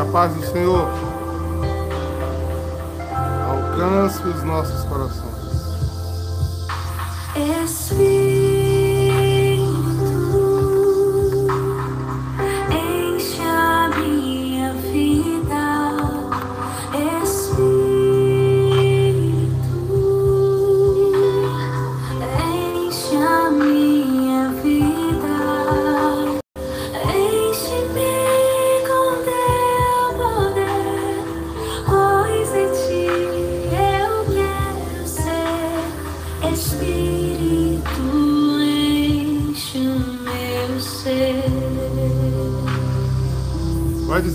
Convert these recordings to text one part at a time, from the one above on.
a paz do Senhor alcance os nossos corações.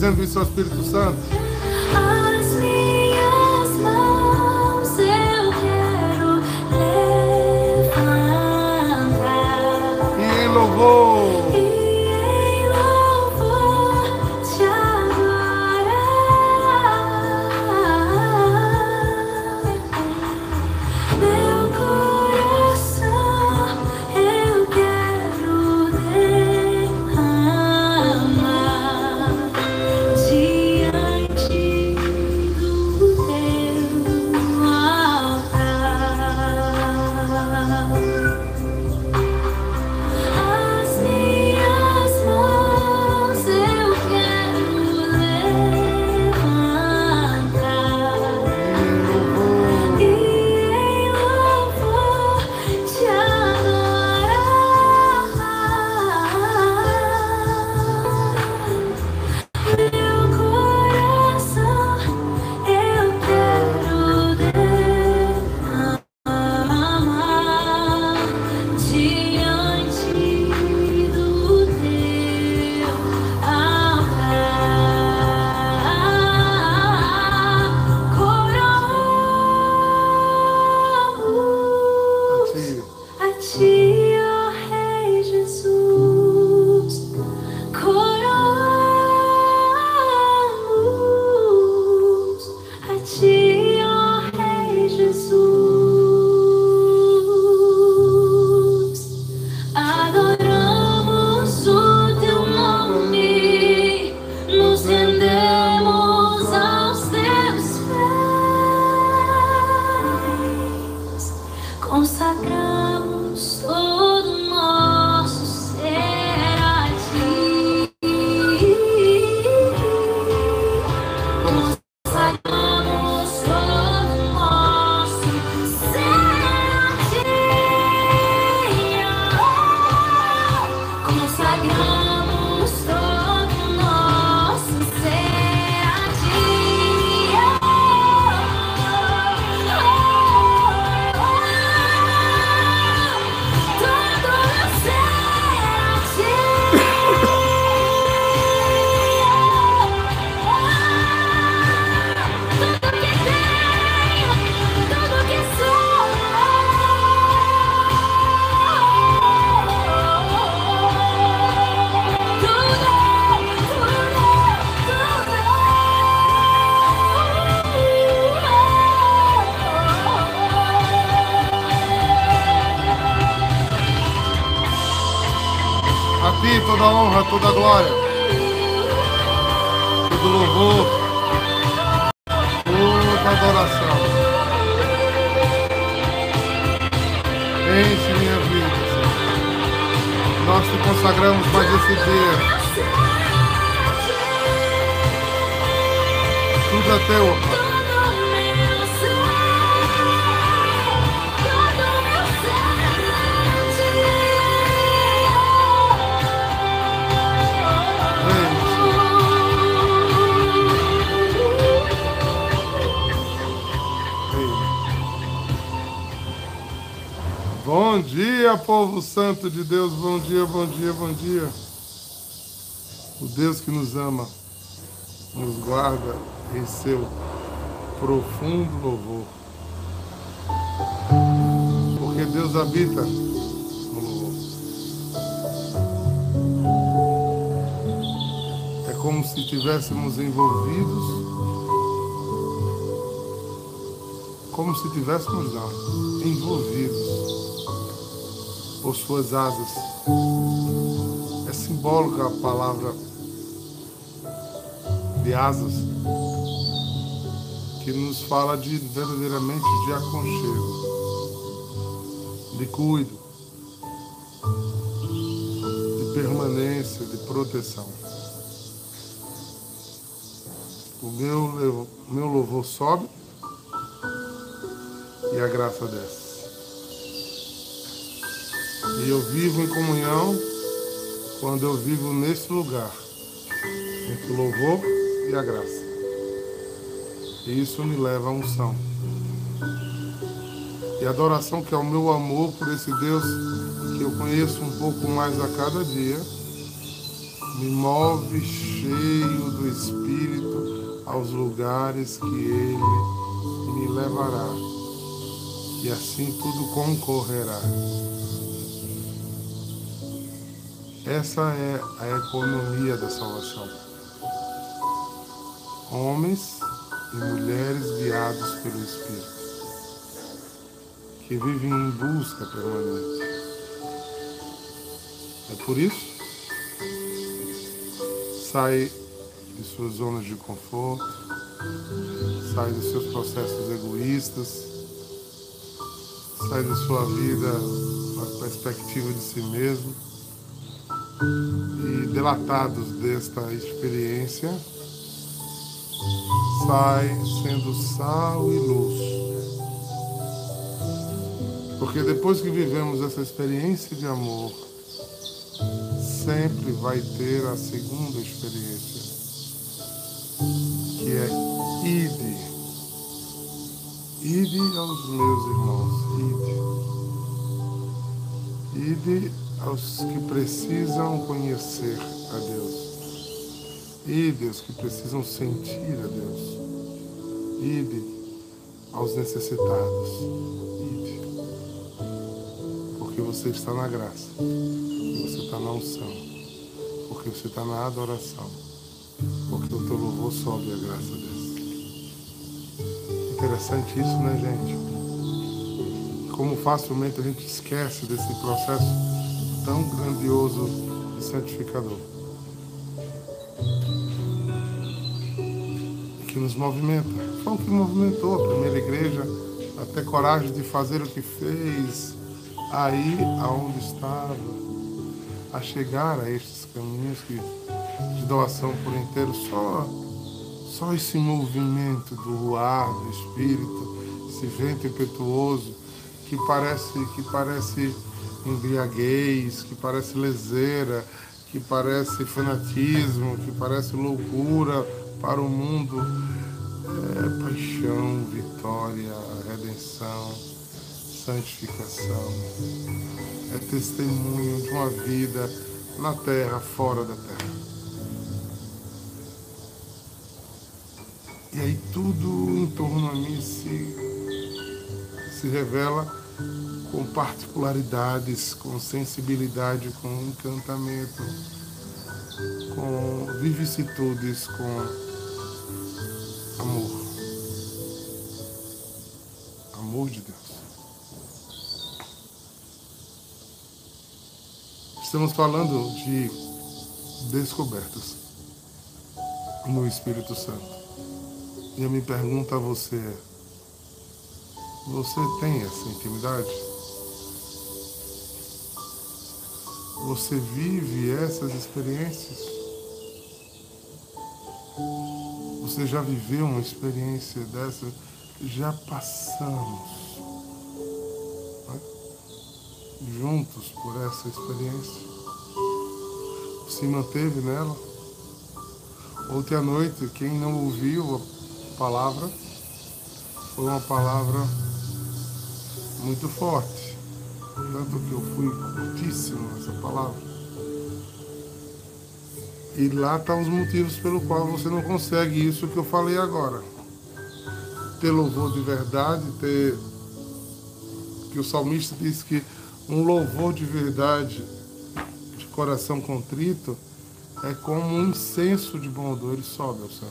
Dizendo isso ao Espírito Santo. Dia, povo santo de Deus. Bom dia, bom dia, bom dia. O Deus que nos ama, nos guarda em seu profundo louvor. Porque Deus habita no louvor. É como se estivéssemos envolvidos, como se tivéssemos não, envolvidos por suas asas. É simbólica a palavra de asas, que nos fala de verdadeiramente de aconchego, de cuido, de permanência, de proteção. O meu, meu louvor sobe e a graça desce. E eu vivo em comunhão quando eu vivo nesse lugar, entre o louvor e a graça. E isso me leva à unção. E a adoração, que é o meu amor por esse Deus que eu conheço um pouco mais a cada dia, me move cheio do Espírito aos lugares que Ele me levará. E assim tudo concorrerá. Essa é a economia da salvação. Homens e mulheres guiados pelo Espírito, que vivem em busca permanente. É por isso, sai de suas zonas de conforto, sai dos seus processos egoístas, sai da sua vida a perspectiva de si mesmo e delatados desta experiência, sai sendo sal e luz. Porque depois que vivemos essa experiência de amor, sempre vai ter a segunda experiência, que é ide. Ide aos meus irmãos, ide. Ide aos que precisam conhecer a Deus. Ide aos que precisam sentir a Deus. Ide aos necessitados. Ide. Porque você está na graça. Você está na unção. Porque você está na adoração. Porque o teu louvor sobe a graça desse. Interessante isso, né, gente? Como facilmente a gente esquece desse processo tão grandioso e santificador. Que nos movimenta. Foi o que movimentou a primeira igreja a ter coragem de fazer o que fez, aí aonde estava, a chegar a estes caminhos que, de doação por inteiro, só, só esse movimento do ar, do espírito, esse vento impetuoso que parece, que parece embriaguez, que parece leseira, que parece fanatismo, que parece loucura para o mundo. É paixão, vitória, redenção, santificação. É testemunho de uma vida na terra, fora da terra. E aí tudo em torno a mim se, se revela com particularidades, com sensibilidade, com encantamento, com vicissitudes, com amor. Amor de Deus. Estamos falando de descobertas no Espírito Santo. E a minha pergunta a você é: você tem essa intimidade? Você vive essas experiências? Você já viveu uma experiência dessa? Já passamos né? juntos por essa experiência. Se manteve nela. Ontem à noite, quem não ouviu a palavra, foi uma palavra muito forte tanto que eu fui curtíssimo essa palavra. E lá estão tá os motivos pelo qual você não consegue isso que eu falei agora. Ter louvor de verdade, ter. Que o salmista diz que um louvor de verdade, de coração contrito, é como um incenso de bom odor, ele sobe ao céu.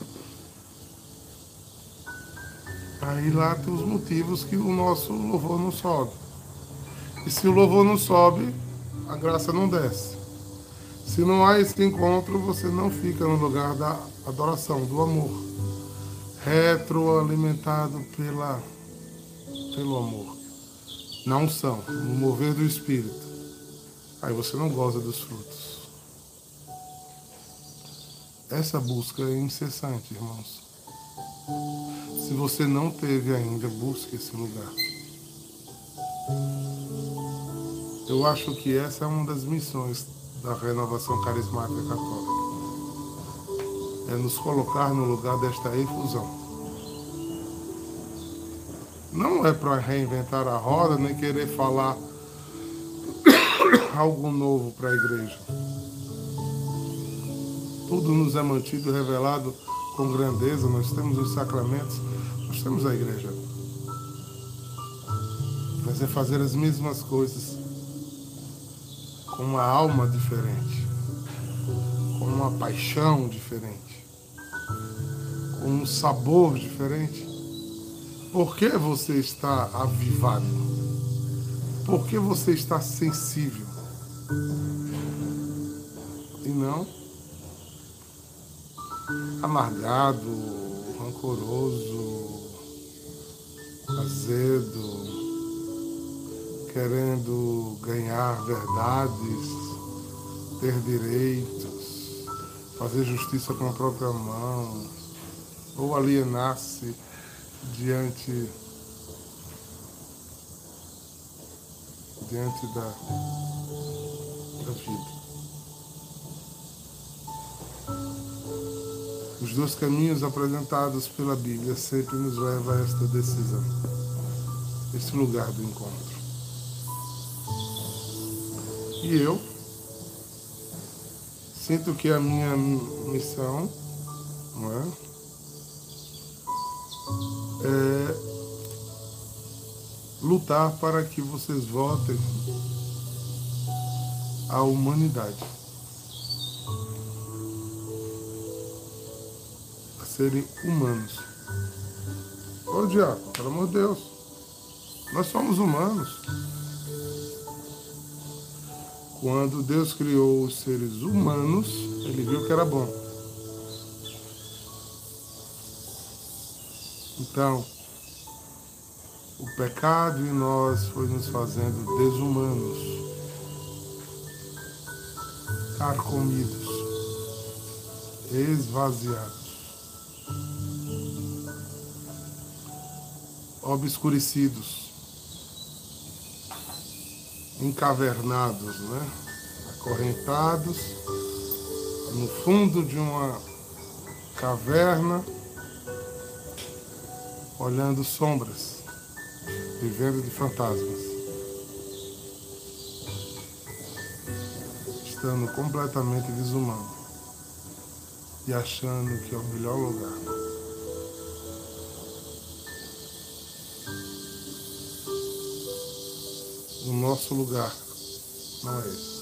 Aí lá tem os motivos que o nosso louvor não sobe. E se o louvor não sobe, a graça não desce. Se não há esse encontro, você não fica no lugar da adoração, do amor, retroalimentado pela, pelo amor, na unção, no mover do Espírito. Aí você não goza dos frutos. Essa busca é incessante, irmãos. Se você não teve ainda, busque esse lugar. Eu acho que essa é uma das missões da renovação carismática católica. É nos colocar no lugar desta efusão. Não é para reinventar a roda, nem querer falar algo novo para a igreja. Tudo nos é mantido revelado com grandeza. Nós temos os sacramentos, nós temos a igreja. Mas é fazer as mesmas coisas com uma alma diferente, com uma paixão diferente, com um sabor diferente. Por que você está avivado? Por que você está sensível? E não amargado, rancoroso, azedo, querendo ganhar verdades, ter direitos, fazer justiça com a própria mão, ou alienar-se diante diante da, da vida. Os dois caminhos apresentados pela Bíblia sempre nos levam a esta decisão, esse lugar do encontro. E eu sinto que a minha missão não é, é lutar para que vocês votem a humanidade a serem humanos. Ô diabo, pelo amor de Deus, nós somos humanos. Quando Deus criou os seres humanos, ele viu que era bom. Então, o pecado em nós foi nos fazendo desumanos, carcomidos, esvaziados, obscurecidos encavernados, né? acorrentados no fundo de uma caverna, olhando sombras, vivendo de fantasmas, estando completamente desumano e achando que é o melhor lugar. Nosso lugar não é esse.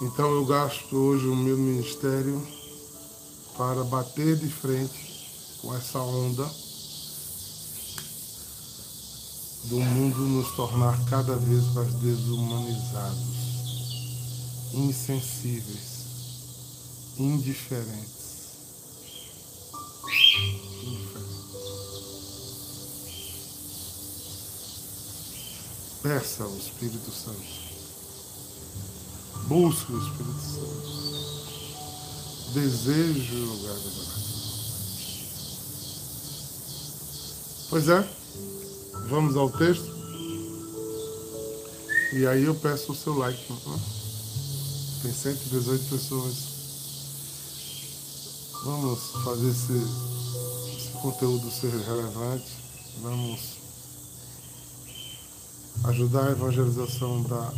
Então eu gasto hoje o meu ministério para bater de frente com essa onda do mundo nos tornar cada vez mais desumanizados, insensíveis, indiferentes. Peça ao Espírito Santo. Busque o Espírito Santo. Deseje o lugar da adoração. Pois é, vamos ao texto. E aí eu peço o seu like. Né? Tem 118 pessoas. Vamos fazer esse, esse conteúdo ser relevante. Vamos ajudar a evangelização da,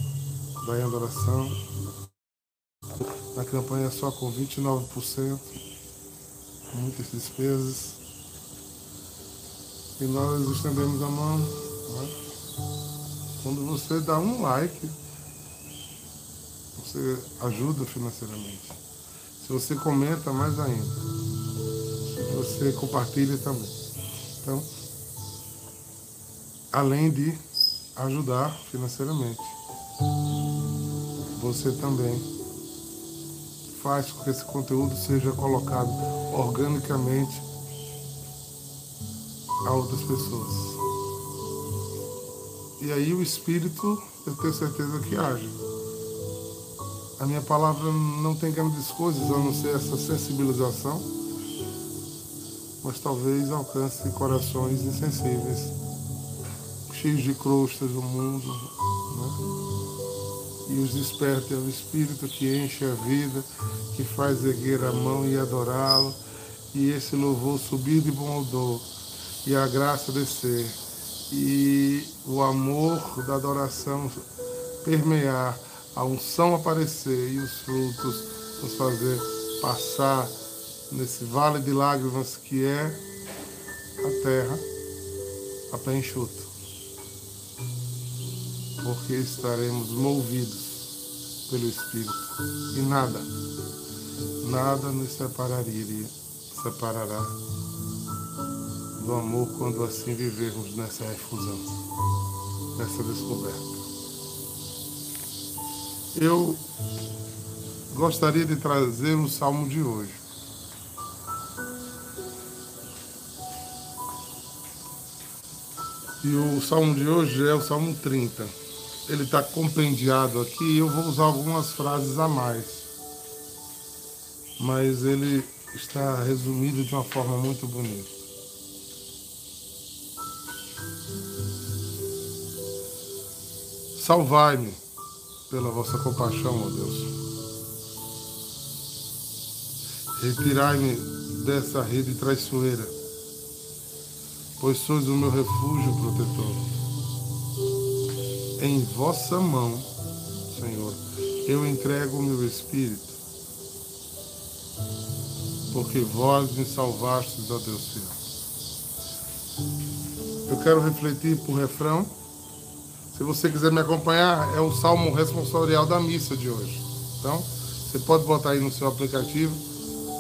da adoração. Na campanha só com 29%, muitas despesas. E nós estendemos a mão. Né? Quando você dá um like, você ajuda financeiramente. Se você comenta, mais ainda. Se você compartilha também. Então, além de ajudar financeiramente. você também faz com que esse conteúdo seja colocado organicamente a outras pessoas. E aí o Espírito, eu tenho certeza que age. A minha palavra não tem grandes coisas, a não ser essa sensibilização, mas talvez alcance corações insensíveis, cheios de crostas do mundo, né? e os desperte ao Espírito que enche a vida, que faz erguer a mão e adorá-lo, e esse louvor subir de bom odor, e a graça descer, e o amor da adoração permear a unção aparecer e os frutos nos fazer passar nesse vale de lágrimas que é a terra a pé enxuto. Porque estaremos movidos pelo Espírito. E nada, nada nos separaria, separará do amor quando assim vivermos nessa refusão, nessa descoberta. Eu gostaria de trazer o salmo de hoje. E o salmo de hoje é o salmo 30. Ele está compendiado aqui e eu vou usar algumas frases a mais. Mas ele está resumido de uma forma muito bonita. Salvai-me pela vossa compaixão, ó Deus. Retirai-me dessa rede traiçoeira, pois sois o meu refúgio protetor. Em vossa mão, Senhor, eu entrego o meu espírito, porque vós me salvastes, ó Deus fiel. Eu quero refletir por refrão se você quiser me acompanhar, é o salmo responsorial da missa de hoje. Então, você pode botar aí no seu aplicativo,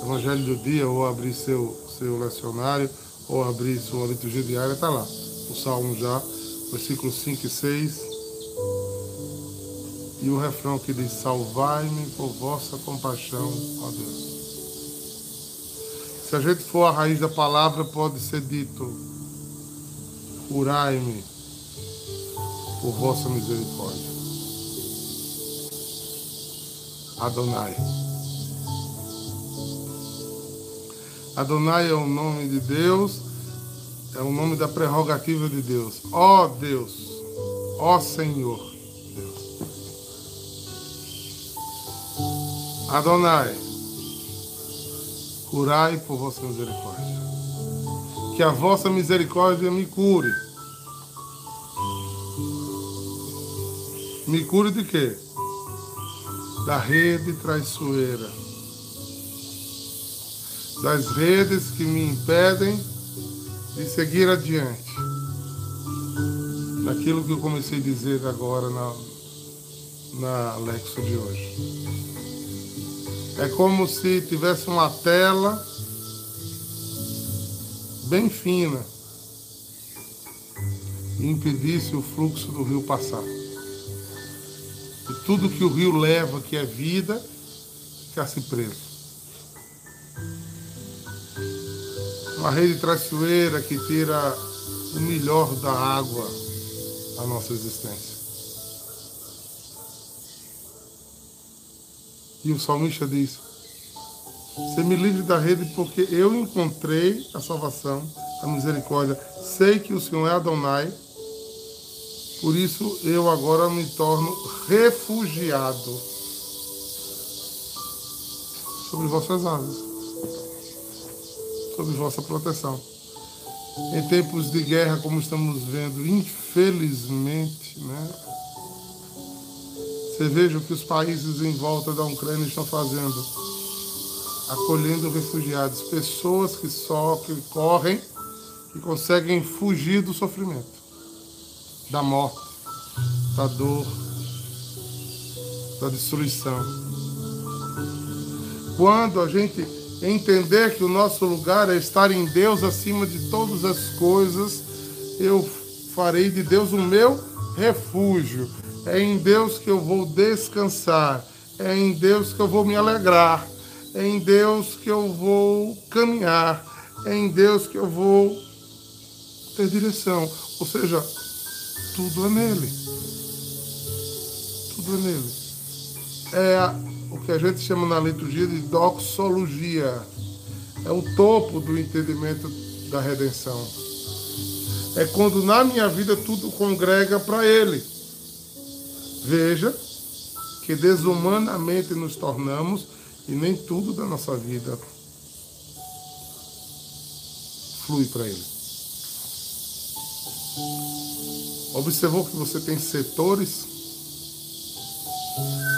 Evangelho do Dia, ou abrir seu, seu lecionário, ou abrir sua liturgia diária, está lá. O salmo já, versículos 5 e 6. E o refrão que diz: Salvai-me por vossa compaixão, ó Deus. Se a gente for a raiz da palavra, pode ser dito: Curai-me por vossa misericórdia. Adonai. Adonai é o nome de Deus, é o nome da prerrogativa de Deus. Ó Deus, ó Senhor Adonai, curai por vossa misericórdia. Que a vossa misericórdia me cure Me cure de quê? Da rede traiçoeira. Das redes que me impedem de seguir adiante. Naquilo que eu comecei a dizer agora na, na Lexo de hoje. É como se tivesse uma tela bem fina e impedisse o fluxo do rio passar. E tudo que o rio leva, que é vida, ficasse preso. Uma rede traiçoeira que tira o melhor da água da nossa existência. E o salmista diz: Você me livre da rede porque eu encontrei a salvação, a misericórdia. Sei que o Senhor é Adonai por isso eu agora me torno refugiado sobre vossas asas, sobre vossa proteção. Em tempos de guerra, como estamos vendo, infelizmente, né? Você veja o que os países em volta da Ucrânia estão fazendo, acolhendo refugiados, pessoas que só que correm, que conseguem fugir do sofrimento da morte, da dor, da destruição. Quando a gente entender que o nosso lugar é estar em Deus acima de todas as coisas, eu farei de Deus o meu refúgio. É em Deus que eu vou descansar. É em Deus que eu vou me alegrar. É em Deus que eu vou caminhar. É em Deus que eu vou ter direção. Ou seja, tudo é nele. Tudo é nele. É o que a gente chama na liturgia de doxologia. É o topo do entendimento da redenção. É quando na minha vida tudo congrega para ele. Veja que desumanamente nos tornamos e nem tudo da nossa vida flui para Ele. Observou que você tem setores,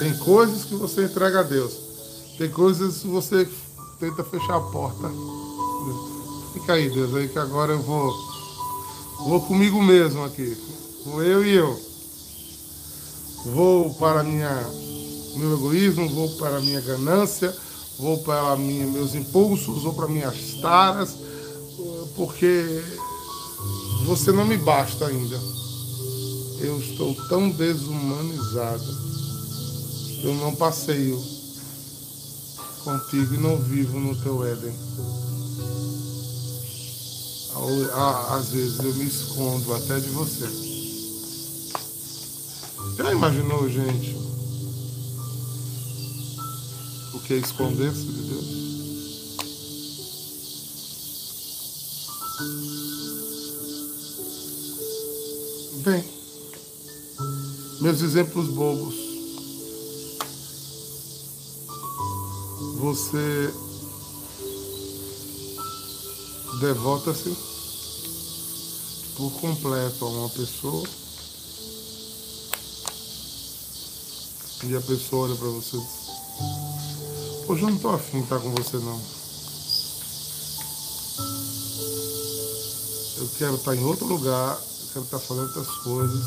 tem coisas que você entrega a Deus, tem coisas que você tenta fechar a porta. Fica aí, Deus, aí que agora eu vou, vou comigo mesmo aqui, vou eu e eu. Vou para minha meu egoísmo, vou para minha ganância, vou para minha, meus impulsos, vou para minhas taras, porque você não me basta ainda. Eu estou tão desumanizado. Eu não passeio contigo e não vivo no teu Éden. Às vezes eu me escondo até de você. Já imaginou, gente? que é esconder-se de Deus? Bem, meus exemplos bobos. Você devota-se por completo a uma pessoa e a pessoa olha para você Hoje eu não tô afim de estar com você não. Eu quero estar em outro lugar, eu quero estar fazendo outras coisas.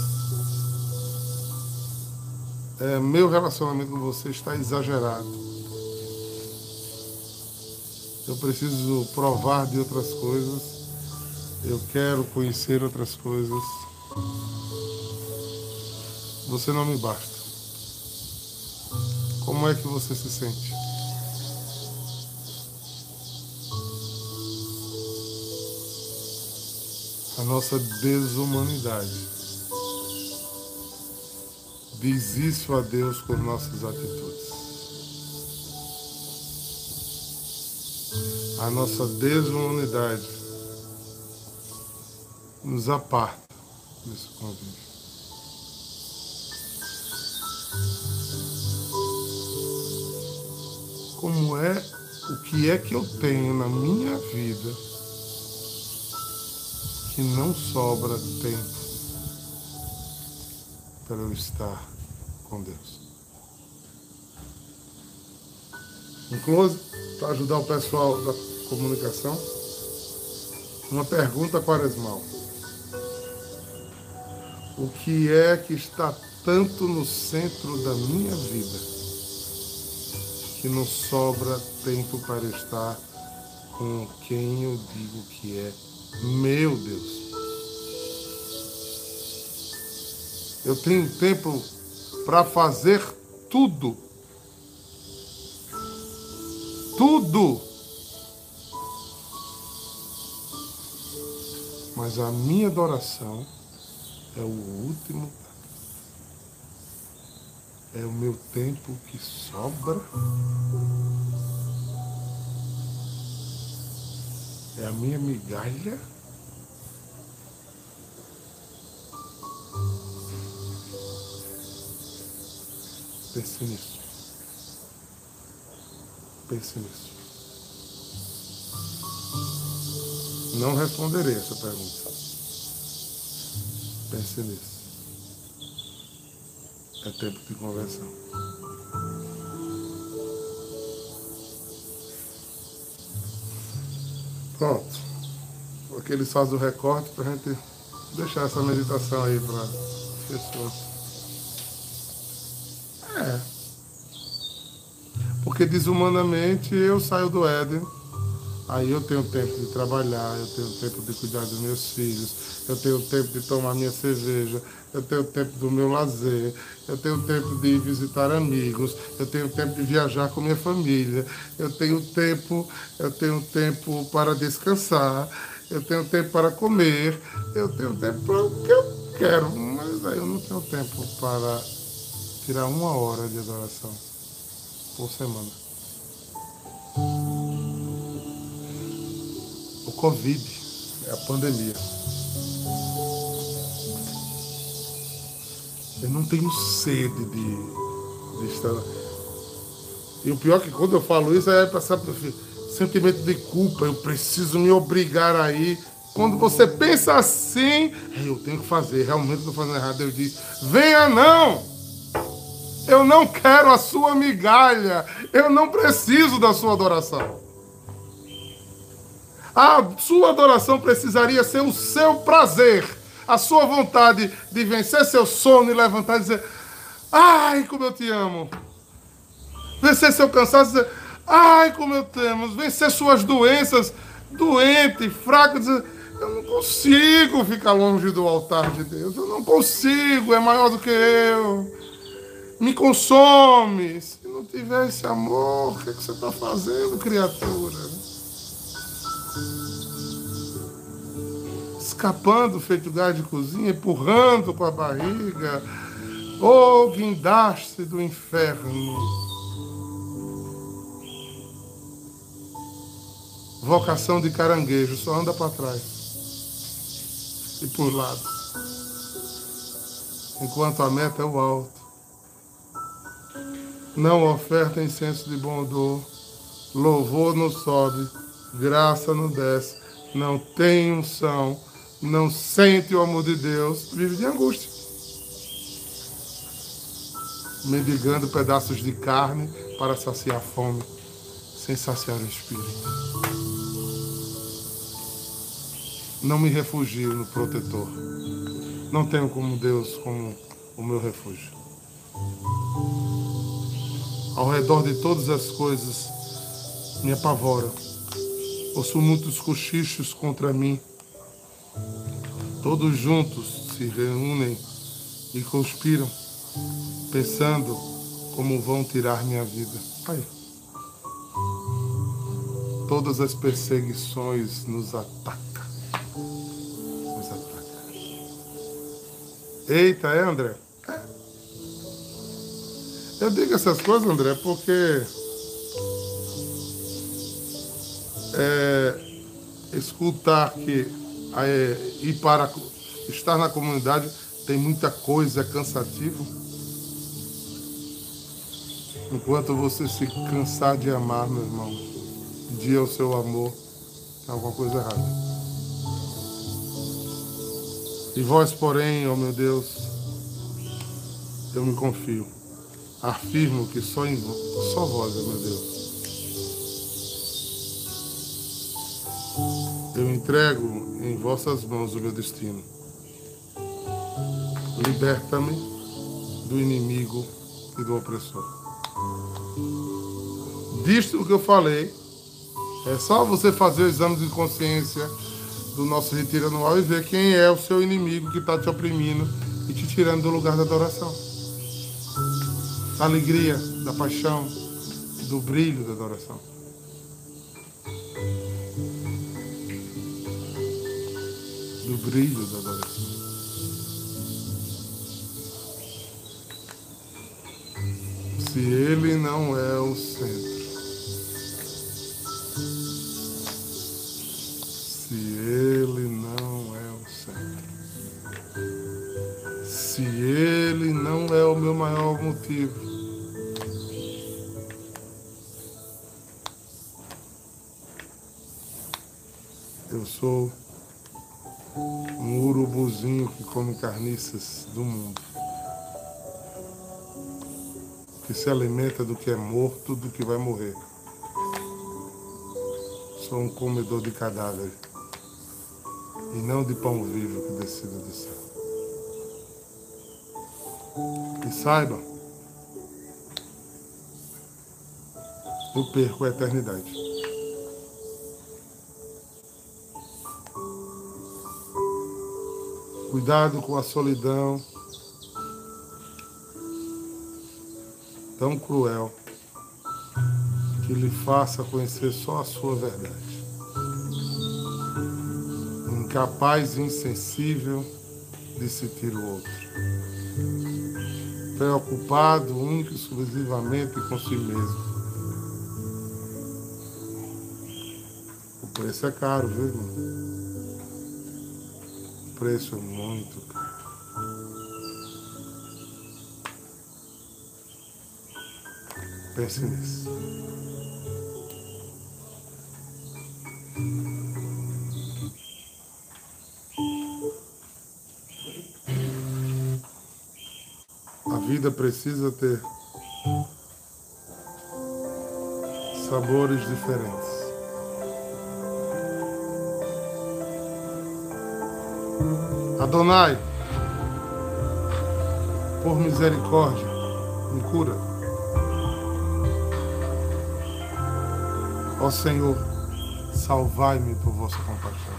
É, meu relacionamento com você está exagerado. Eu preciso provar de outras coisas. Eu quero conhecer outras coisas. Você não me basta. Como é que você se sente? a nossa desumanidade. Diz isso a Deus com nossas atitudes. A nossa desumanidade nos aparta desse convívio. Como é, o que é que eu tenho na minha vida que não sobra tempo para eu estar com Deus. Um close, para ajudar o pessoal da comunicação, uma pergunta quaresmal. O que é que está tanto no centro da minha vida que não sobra tempo para estar com quem eu digo que é meu Deus. Eu tenho tempo para fazer tudo. Tudo. Mas a minha adoração é o último. É o meu tempo que sobra É a minha migalha. Pense nisso. Pense nisso. Não responderei essa pergunta. Pense nisso. É tempo de conversão. Pronto. Aqui eles fazem o recorte para a gente deixar essa meditação aí para as pessoas. É. Porque desumanamente eu saio do Éden Aí eu tenho tempo de trabalhar, eu tenho tempo de cuidar dos meus filhos, eu tenho tempo de tomar minha cerveja, eu tenho tempo do meu lazer, eu tenho tempo de visitar amigos, eu tenho tempo de viajar com minha família, eu tenho tempo, eu tenho tempo para descansar, eu tenho tempo para comer, eu tenho tempo para o que eu quero, mas aí eu não tenho tempo para tirar uma hora de adoração por semana. Covid é a pandemia. Eu não tenho sede de, de estar. E o pior é que quando eu falo isso é passar por sentimento de culpa. Eu preciso me obrigar a ir. Quando você pensa assim, eu tenho que fazer, realmente estou fazendo errado. Deus diz: venha não! Eu não quero a sua migalha. Eu não preciso da sua adoração. A sua adoração precisaria ser o seu prazer, a sua vontade de vencer seu sono e levantar e dizer: Ai, como eu te amo. Vencer seu cansaço e dizer: Ai, como eu te amo. Vencer suas doenças, doente, fraco, dizer: Eu não consigo ficar longe do altar de Deus. Eu não consigo, é maior do que eu. Me consome. Se não tiver esse amor, o que, é que você está fazendo, criatura? Escapando feito gás de cozinha, empurrando com a barriga. Ô oh, guindaste do inferno! Vocação de caranguejo, só anda para trás e por lado. Enquanto a meta é o alto. Não oferta incenso de bom odor, louvor não sobe, graça não desce, não tem unção, não sente o amor de Deus, vive de angústia. Mendigando pedaços de carne para saciar a fome, sem saciar o espírito. Não me refugio no protetor. Não tenho como Deus como o meu refúgio. Ao redor de todas as coisas me apavora. Ouço muitos cochichos contra mim Todos juntos se reúnem e conspiram, pensando como vão tirar minha vida. Aí. Todas as perseguições nos atacam. Nos atacam. Eita, é, André? É. Eu digo essas coisas, André, porque é, escutar que é, ir para estar na comunidade tem muita coisa, é cansativo. Enquanto você se cansar de amar, meu irmão, dia o seu amor, tem alguma coisa errada. E vós, porém, ó oh meu Deus, eu me confio. Afirmo que só, em, só vós, oh meu Deus, entrego em vossas mãos o meu destino. Liberta-me do inimigo e do opressor. Disto que eu falei, é só você fazer o exame de consciência do nosso retiro anual e ver quem é o seu inimigo que está te oprimindo e te tirando do lugar da adoração. Da alegria, da paixão, do brilho da adoração. Do brilho da. Se ele não é o centro, se ele não é o centro, se ele não é o meu maior motivo, eu sou come carniças do mundo. Que se alimenta do que é morto, do que vai morrer. Sou um comedor de cadáver e não de pão vivo que descida do céu. E saiba, eu perco a eternidade. Cuidado com a solidão tão cruel que lhe faça conhecer só a sua verdade. Incapaz e insensível de sentir o outro. Preocupado único e exclusivamente com si mesmo. O preço é caro, viu, irmão? Preço muito caro. Pense nisso. A vida precisa ter sabores diferentes. Adonai, por misericórdia, me cura. Ó Senhor, salvai-me por vossa compaixão.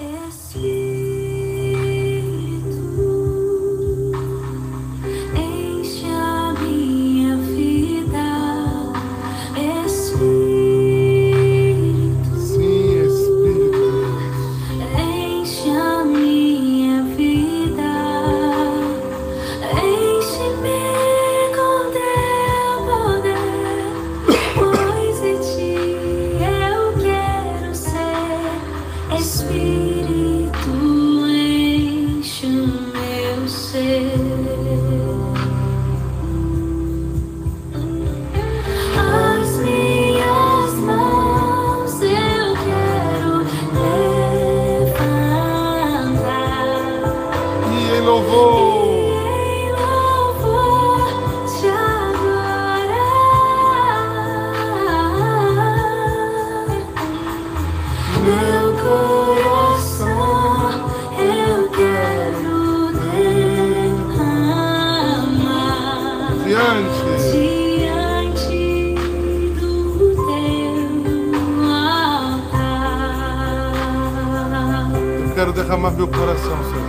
quero derramar meu coração, Senhor.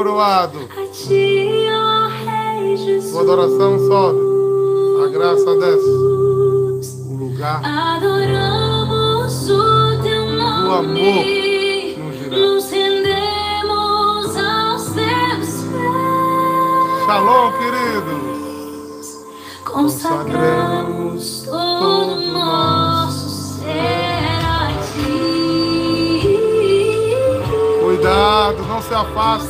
coroado. A ti, ó Rei Jesus. Sua adoração sobe, a graça desce. O lugar. Adoramos o teu nome. O amor nos rendemos aos teus pés. Shalom, queridos. Consagramos todo nosso ser a ti. Cuidado, não se afaste.